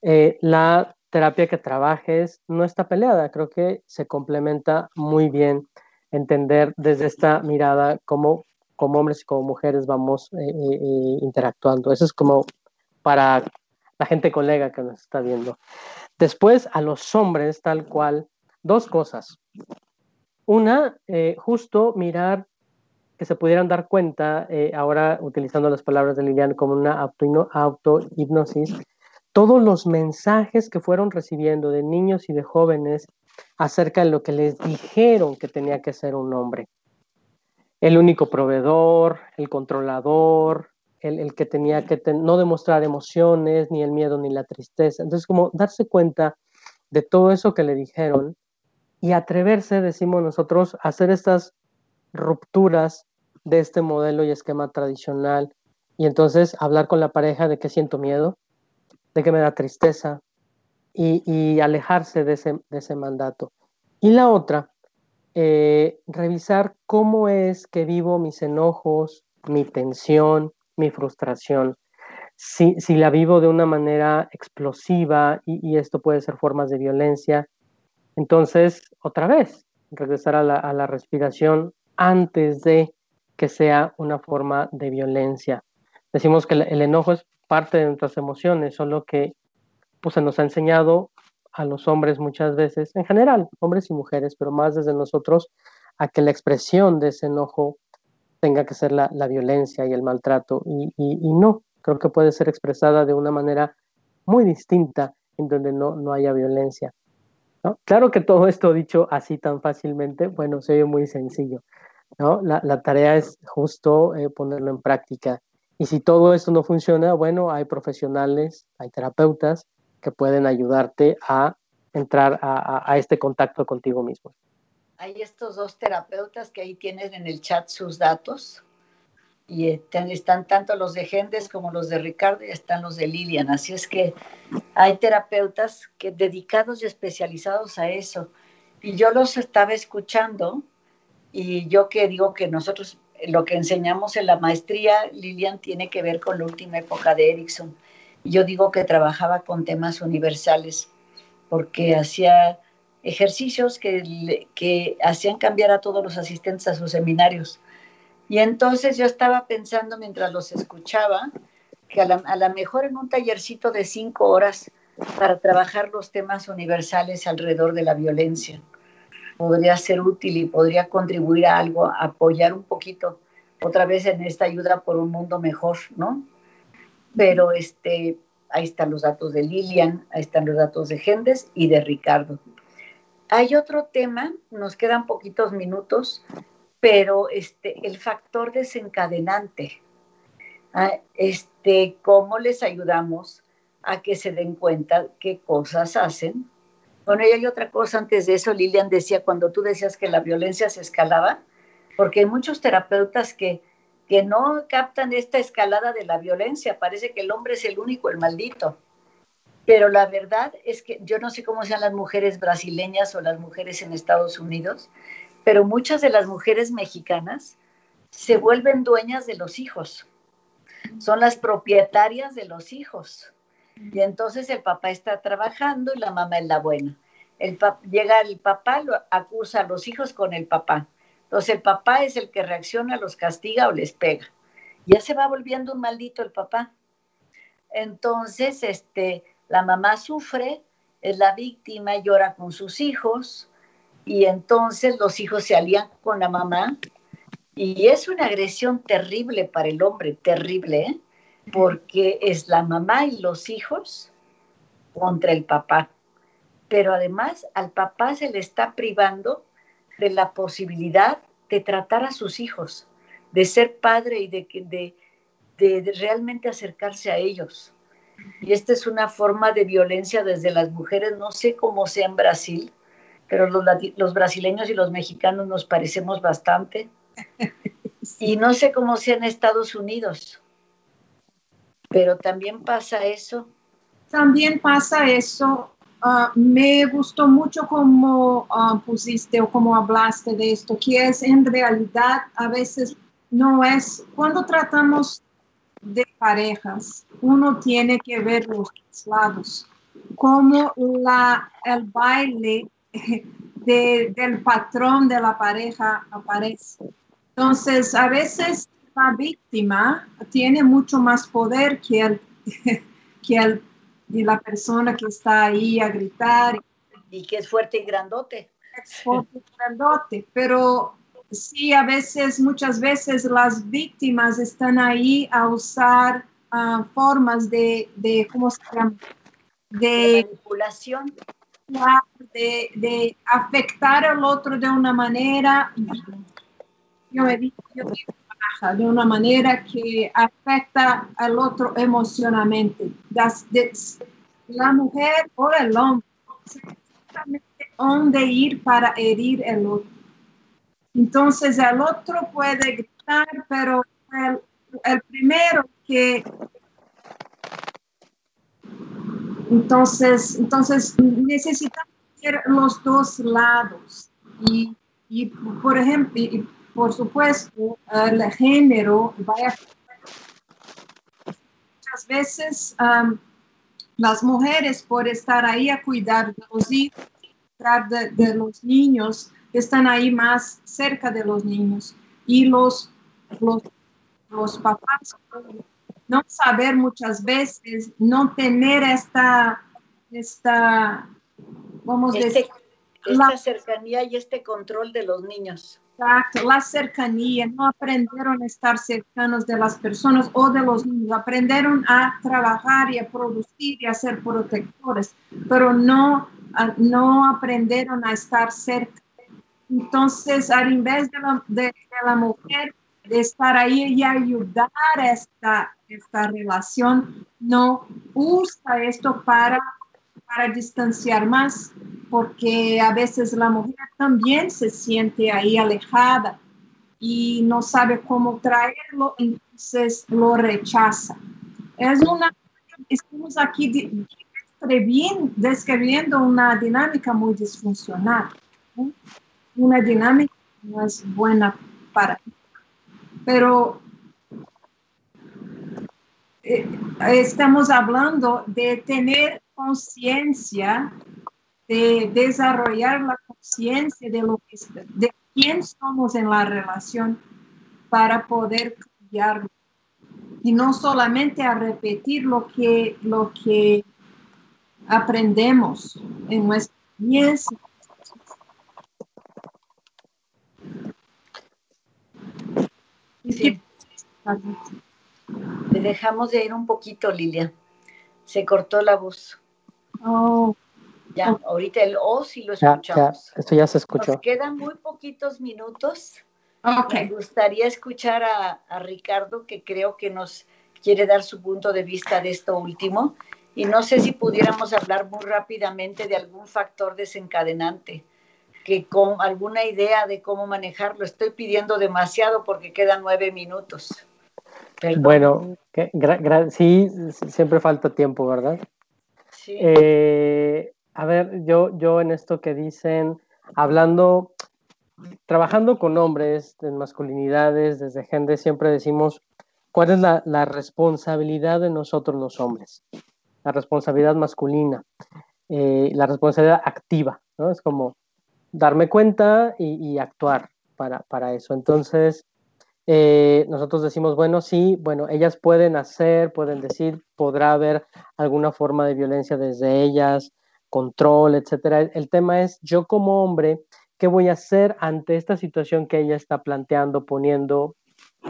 Eh, la terapia que trabajes no está peleada, creo que se complementa muy bien entender desde esta mirada cómo como hombres y como mujeres vamos eh, eh, eh, interactuando. Eso es como para la gente colega que nos está viendo. Después, a los hombres, tal cual, dos cosas. Una, justo mirar que se pudieran dar cuenta, ahora utilizando las palabras de Lilian como una auto-hipnosis, todos los mensajes que fueron recibiendo de niños y de jóvenes acerca de lo que les dijeron que tenía que ser un hombre. El único proveedor, el controlador, el, que tenía que no demostrar emociones, ni el miedo, ni la tristeza. Entonces, como darse cuenta de todo eso que le dijeron y atreverse, decimos nosotros, a hacer estas rupturas de este modelo y esquema tradicional y entonces hablar con la pareja de que siento miedo, de que me da tristeza y, alejarse de ese, mandato. Y la otra, eh, revisar cómo es que vivo mis enojos, mi tensión, mi frustración. Si, la vivo de una manera explosiva y, esto puede ser formas de violencia, entonces otra vez regresar a la, respiración antes de que sea una forma de violencia. Decimos que el enojo es parte de nuestras emociones, solo que pues, se nos ha enseñado a los hombres muchas veces, en general, hombres y mujeres, pero más desde nosotros, a que la expresión de ese enojo tenga que ser la, violencia y el maltrato, y, no, creo que puede ser expresada de una manera muy distinta en donde no, no haya violencia. Claro que todo esto dicho así tan fácilmente, bueno, se oye muy sencillo. ¿no? La, tarea es justo eh, ponerlo en práctica y si todo esto no funciona, bueno, hay profesionales, hay terapeutas que pueden ayudarte a entrar a, este contacto contigo mismo. Hay estos dos terapeutas que ahí tienen en el chat sus datos. y están, tanto los de Gendes como los de Ricardo y están los de Lilian. Así es que hay terapeutas que dedicados y especializados a eso. Y yo los estaba escuchando y yo que digo que nosotros lo que enseñamos en la maestría, Lilian, tiene que ver con la última época de Erickson. Yo digo que trabajaba con temas universales porque hacía ejercicios que, hacían cambiar a todos los asistentes a sus seminarios y entonces yo estaba pensando mientras los escuchaba que a lo mejor en un tallercito de cinco horas para trabajar los temas universales alrededor de la violencia podría ser útil y podría contribuir a algo, apoyar un poquito otra vez en esta ayuda por un mundo mejor, ¿no? Pero este, ahí están los datos de Lilian, ahí están los datos de Gendes y de Ricardo. Hay otro tema, nos quedan poquitos minutos, pero este, el factor desencadenante, ah, este, cómo les ayudamos a que se den cuenta qué cosas hacen. Bueno, y hay otra cosa antes de eso, Lilian decía, cuando tú decías que la violencia se escalaba, porque hay muchos terapeutas que, que no captan esta escalada de la violencia, parece que el hombre es el único, el maldito. Pero la verdad es que yo no sé cómo sean las mujeres brasileñas o las mujeres en Estados Unidos, pero muchas de las mujeres mexicanas se vuelven dueñas de los hijos, son las propietarias de los hijos. Y entonces el papá está trabajando y la mamá es la buena. Llega el papá, lo acusa a los hijos con el papá. Entonces el papá es el que reacciona, los castiga o les pega. Ya se va volviendo un maldito el papá. Entonces, este, la mamá sufre, es la víctima, llora con sus hijos, y entonces los hijos se alían con la mamá y es una agresión terrible para el hombre, terrible, ¿eh? porque es la mamá y los hijos contra el papá. Pero además al papá se le está privando de la posibilidad de tratar a sus hijos, de ser padre y de, de, de realmente acercarse a ellos. Y esta es una forma de violencia desde las mujeres, no sé cómo sea en Brasil, pero los, los brasileños y los mexicanos nos parecemos bastante. Y no sé cómo sea en Estados Unidos, pero también pasa eso. También pasa eso. Ah, me gustó mucho cómo uh, pusiste o cómo hablaste de esto, que es en realidad a veces no es, cuando tratamos de parejas, uno tiene que ver los lados, como la, el baile del patrón de la pareja aparece. Entonces, a veces la víctima tiene mucho más poder que, el, que el, y la persona que está ahí a gritar. Y que es fuerte y grandote. Es fuerte y grandote, pero sí, a veces, muchas veces las víctimas están ahí a usar ah, formas de, de, ¿cómo se llama? De, manipulación de, de, afectar al otro de una manera, yo de una manera que afecta al otro emocionalmente. la mujer o el hombre dónde ir para herir el otro. Entonces el otro puede gritar, pero el, primero que entonces, entonces necesitamos ver los dos lados. Y, y por ejemplo, por supuesto, el género vaya. Muchas veces las mujeres, por estar ahí a cuidar de los hijos, de, de los niños, están ahí más cerca de los niños. Y los, los, los papás no saber muchas veces, no tener esta, esta vamos a este, decir, esta la, cercanía y este control de los niños. Exacto, la cercanía, no aprendieron a estar cercanos de las personas o de los niños, aprendieron a trabajar y a producir y a ser protectores, pero no, no aprendieron a estar cerca. Entonces, al invés de la, de, de la mujer de estar ahí y ayudar a esta, esta relación, no usa esto para, para distanciar más, porque a veces la mujer también se siente ahí alejada y no sabe cómo traerlo, entonces lo rechaza. Es una, estamos aquí describiendo una dinámica muy disfuncional, una dinámica que no es buena para pero eh, estamos hablando de tener conciencia, de desarrollar la conciencia de lo que de quién somos en la relación para poder cambiarlo y no solamente a repetir lo que lo que aprendemos en nuestra niñez. Sí. Le dejamos de ir un poquito, Lilia. Se cortó la voz. Oh. Ya, ahorita el O sí lo escuchamos. esto ya se escuchó. Nos quedan muy poquitos minutos. Okay. Me gustaría escuchar a, a Ricardo, que creo que nos quiere dar su punto de vista de esto último. Y no sé si pudiéramos hablar muy rápidamente de algún factor desencadenante, que con alguna idea de cómo manejarlo. Estoy pidiendo demasiado porque quedan nueve minutos. Bueno, que, sí, siempre falta tiempo, ¿verdad? Eh, a ver, yo, yo en esto que dicen, hablando, trabajando con hombres, en masculinidades, desde gente, siempre decimos, ¿cuál es la, la responsabilidad de nosotros los hombres? La responsabilidad masculina, eh, la responsabilidad activa, ¿no? Es como darme cuenta y, y actuar para, para, eso. Entonces, eh, nosotros decimos, bueno, sí, bueno, ellas pueden hacer, pueden decir, podrá haber alguna forma de violencia desde ellas, control, etcétera. El tema es, yo como hombre, ¿qué voy a hacer ante esta situación que ella está planteando, poniendo,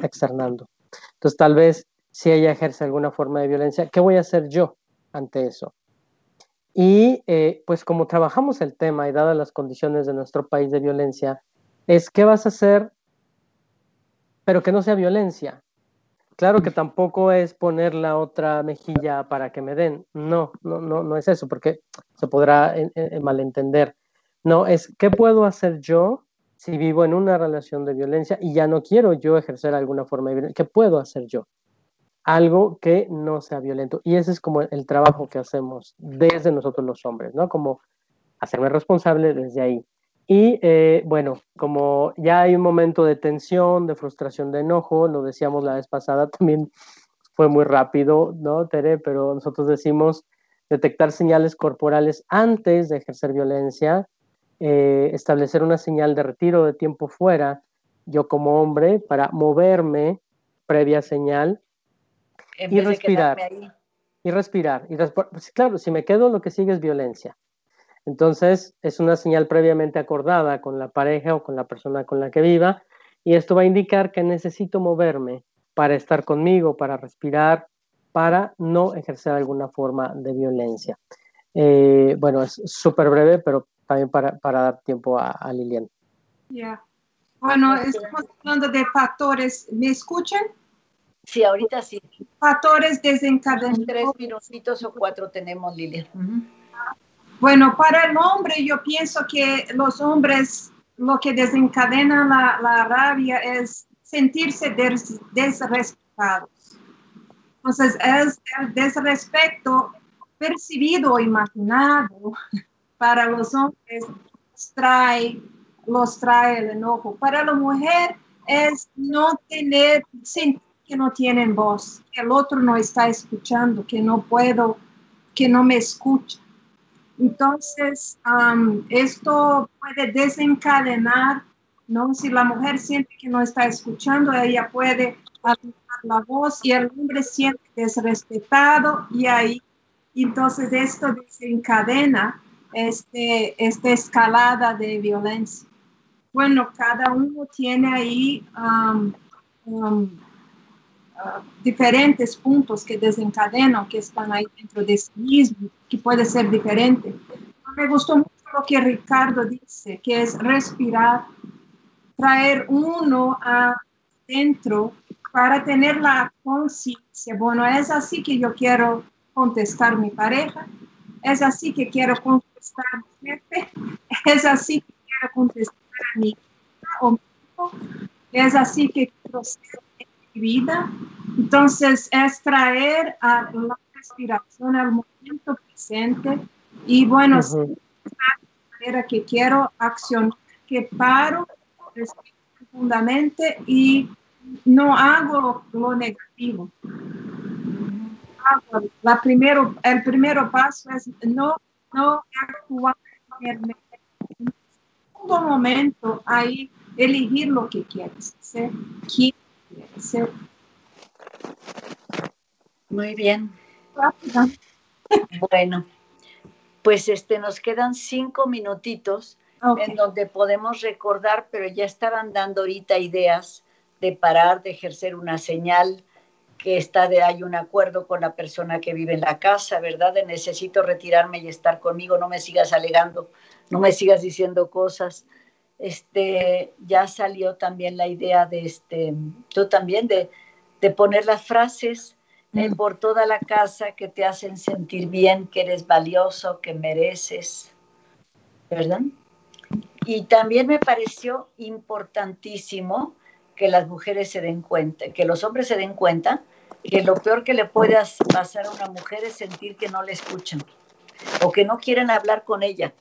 externando? Entonces, tal vez si ella ejerce alguna forma de violencia, ¿qué voy a hacer yo ante eso? Y eh, pues como trabajamos el tema y dadas las condiciones de nuestro país de violencia, es qué vas a hacer pero que no sea violencia. Claro que tampoco es poner la otra mejilla para que me den. No, no, no, no es eso, porque se podrá en, en, malentender. No, es qué puedo hacer yo si vivo en una relación de violencia y ya no quiero yo ejercer alguna forma de violencia. ¿Qué puedo hacer yo? Algo que no sea violento. Y ese es como el trabajo que hacemos desde nosotros los hombres, ¿no? Como hacerme responsable desde ahí. Y eh, bueno, como ya hay un momento de tensión, de frustración, de enojo, lo decíamos la vez pasada, también fue muy rápido, ¿no, Tere? Pero nosotros decimos detectar señales corporales antes de ejercer violencia, eh, establecer una señal de retiro de tiempo fuera, yo como hombre, para moverme previa señal y respirar, y respirar. Y respirar. Pues, claro, si me quedo, lo que sigue es violencia. Entonces, es una señal previamente acordada con la pareja o con la persona con la que viva y esto va a indicar que necesito moverme para estar conmigo, para respirar, para no ejercer alguna forma de violencia. Eh, bueno, es súper breve, pero también para, para, dar tiempo a, a Lilian. Yeah. Bueno, estamos hablando de factores. ¿Me escuchan? Sí, ahorita sí. Factores desencadenantes. Tres minutitos o cuatro tenemos, Lilian. Uh -huh. Bueno, para el hombre yo pienso que los hombres lo que desencadena la, rabia es sentirse des, desrespetados. Entonces, es el desrespeto percibido o imaginado para los hombres trae, los trae el enojo. Para la mujer es no tener, sentir que no tienen voz, que el otro no está escuchando, que no puedo, que no me escucha. Entonces, esto puede desencadenar, ¿no? Si la mujer siente que no está escuchando, ella puede alzar la voz y el hombre siente desrespetado y ahí, entonces esto desencadena este, esta escalada de violencia. Bueno, cada uno tiene ahí um, Diferentes puntos que desencadenan, que están ahí dentro de sí mismo, que puede ser diferente. Me gustó mucho lo que Ricardo dice, que es respirar, traer uno adentro para tener la conciencia. Bueno, es así que yo quiero contestar a mi pareja, es así que quiero contestar a mi jefe, es así que quiero contestar a mi o mi hijo, es así que en mi vida. Entonces, es traer a la respiración al momento presente y bueno, manera que quiero accionar, que paro, respiro profundamente y no hago lo negativo. La primero, el primer paso es no, no actuar en el segundo momento, ahí elegir lo que quieres ser, Muy bien. Bueno, pues este, nos quedan cinco minutitos en donde podemos recordar, pero ya estaban dando ahorita ideas de parar, de ejercer una señal, que está de hay un acuerdo con la persona que vive en la casa, ¿verdad? De necesito retirarme y estar conmigo, no me sigas alegando, no me sigas diciendo cosas. Este, ya salió también la idea de este, tú también de, de poner las frases por toda la casa que te hacen sentir bien, que eres valioso, que mereces, ¿verdad? Y también me pareció importantísimo que las mujeres se den cuenta, que los hombres se den cuenta que lo peor que le puede pasar a una mujer es sentir que no le escuchan o que no quieren hablar con ella.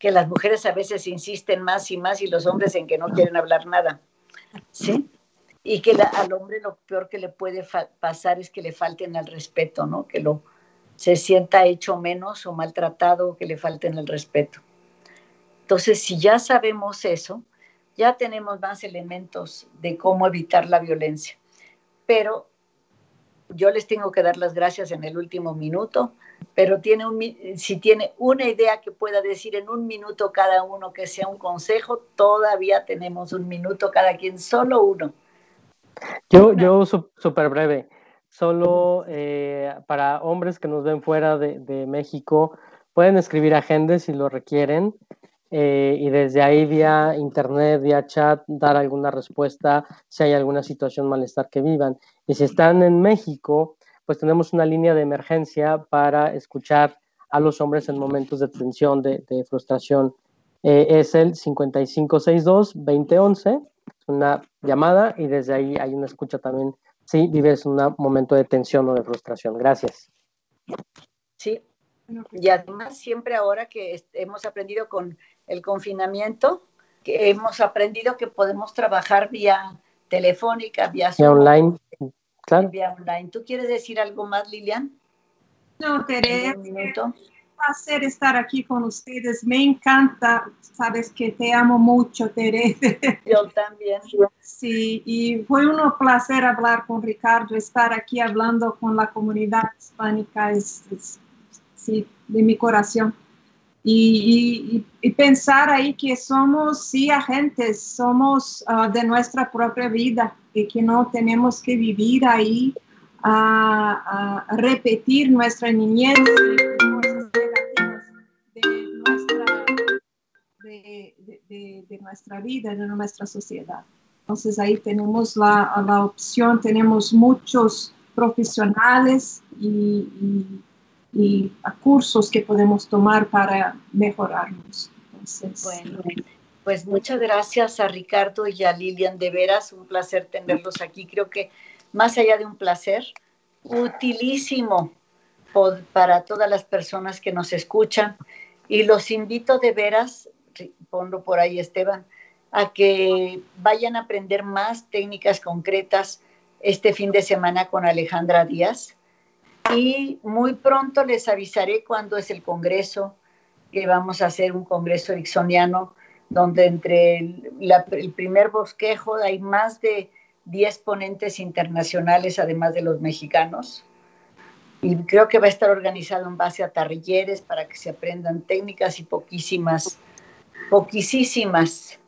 Que las mujeres a veces insisten más y más y los hombres en que no quieren hablar nada. ¿Sí? y que al hombre lo peor que le puede pasar es que le falten el respeto, ¿no? Que lo se sienta hecho menos o maltratado, que le falten el respeto. Entonces, si ya sabemos eso, ya tenemos más elementos de cómo evitar la violencia. Pero yo les tengo que dar las gracias en el último minuto, pero tiene un, si tiene una idea que pueda decir en un minuto cada uno que sea un consejo, todavía tenemos un minuto cada quien, solo uno yo, yo súper breve. Solo eh, para hombres que nos ven fuera de, México, pueden escribir a si lo requieren eh, y desde ahí vía internet, vía chat, dar alguna respuesta si hay alguna situación malestar que vivan. Y si están en México, pues tenemos una línea de emergencia para escuchar a los hombres en momentos de tensión, de, frustración. Eh, es el 5562-2011 una llamada y desde ahí hay una escucha también si vives un momento de tensión o de frustración. Gracias. Sí, y además siempre ahora que hemos aprendido con el confinamiento, que hemos aprendido que podemos trabajar vía telefónica, vía, online. Claro. Vía online. ¿Tú quieres decir algo más, Lilian? No, Teresa placer estar aquí con ustedes. Me encanta, sabes que te amo mucho, Teresa. Yo también. Sí, y fue un placer hablar con Ricardo, estar aquí hablando con la comunidad hispánica, es, sí, de mi corazón. Y, y, pensar ahí que somos, sí, agentes, somos ah, de nuestra propia vida y que no tenemos que vivir ahí a, a repetir nuestra niñez de, nuestra vida, de nuestra sociedad. Entonces ahí tenemos la, la opción, tenemos muchos profesionales y, y, cursos que podemos tomar para mejorarnos. bueno, pues muchas gracias a Ricardo y a Lilian, de veras, un placer tenerlos aquí. Creo que más allá de un placer, utilísimo para todas las personas que nos escuchan y los invito de veras ponlo por ahí Esteban, a que vayan a aprender más técnicas concretas este fin de semana con Alejandra Díaz. Y muy pronto les avisaré cuándo es el congreso, que vamos a hacer un congreso ericksoniano, donde entre el, primer bosquejo hay más de 10 ponentes internacionales, además de los mexicanos. Y creo que va a estar organizado en base a tarrilleres para que se aprendan técnicas y poquísimas poquísimas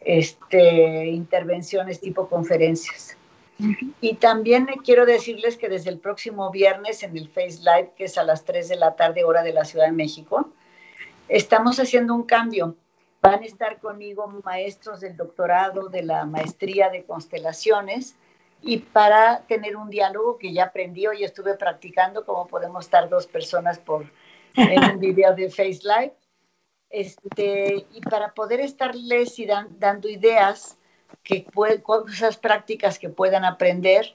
este, intervenciones tipo conferencias. Y también quiero decirles que desde el próximo viernes en el Face Live, que es a las 3 de la tarde hora de la Ciudad de México, estamos haciendo un cambio. Van a estar conmigo maestros del doctorado, de la maestría de constelaciones, y para tener un diálogo que ya aprendí hoy estuve practicando cómo podemos estar dos personas por en un video de Face Live este, y para poder estarles dando ideas, que cosas prácticas que puedan aprender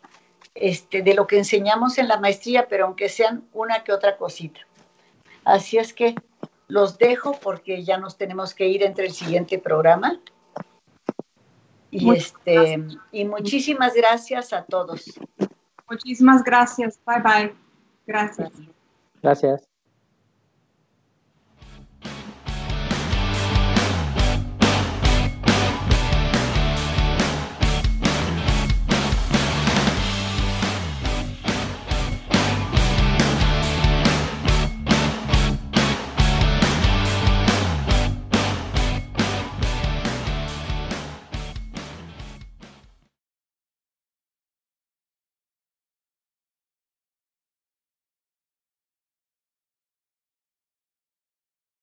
este, de lo que enseñamos en la maestría, pero aunque sean una que otra cosita. Así es que los dejo porque ya nos tenemos que ir entre el siguiente programa. Y, este, y muchísimas gracias a todos. Muchísimas gracias. Bye bye. Gracias. Gracias.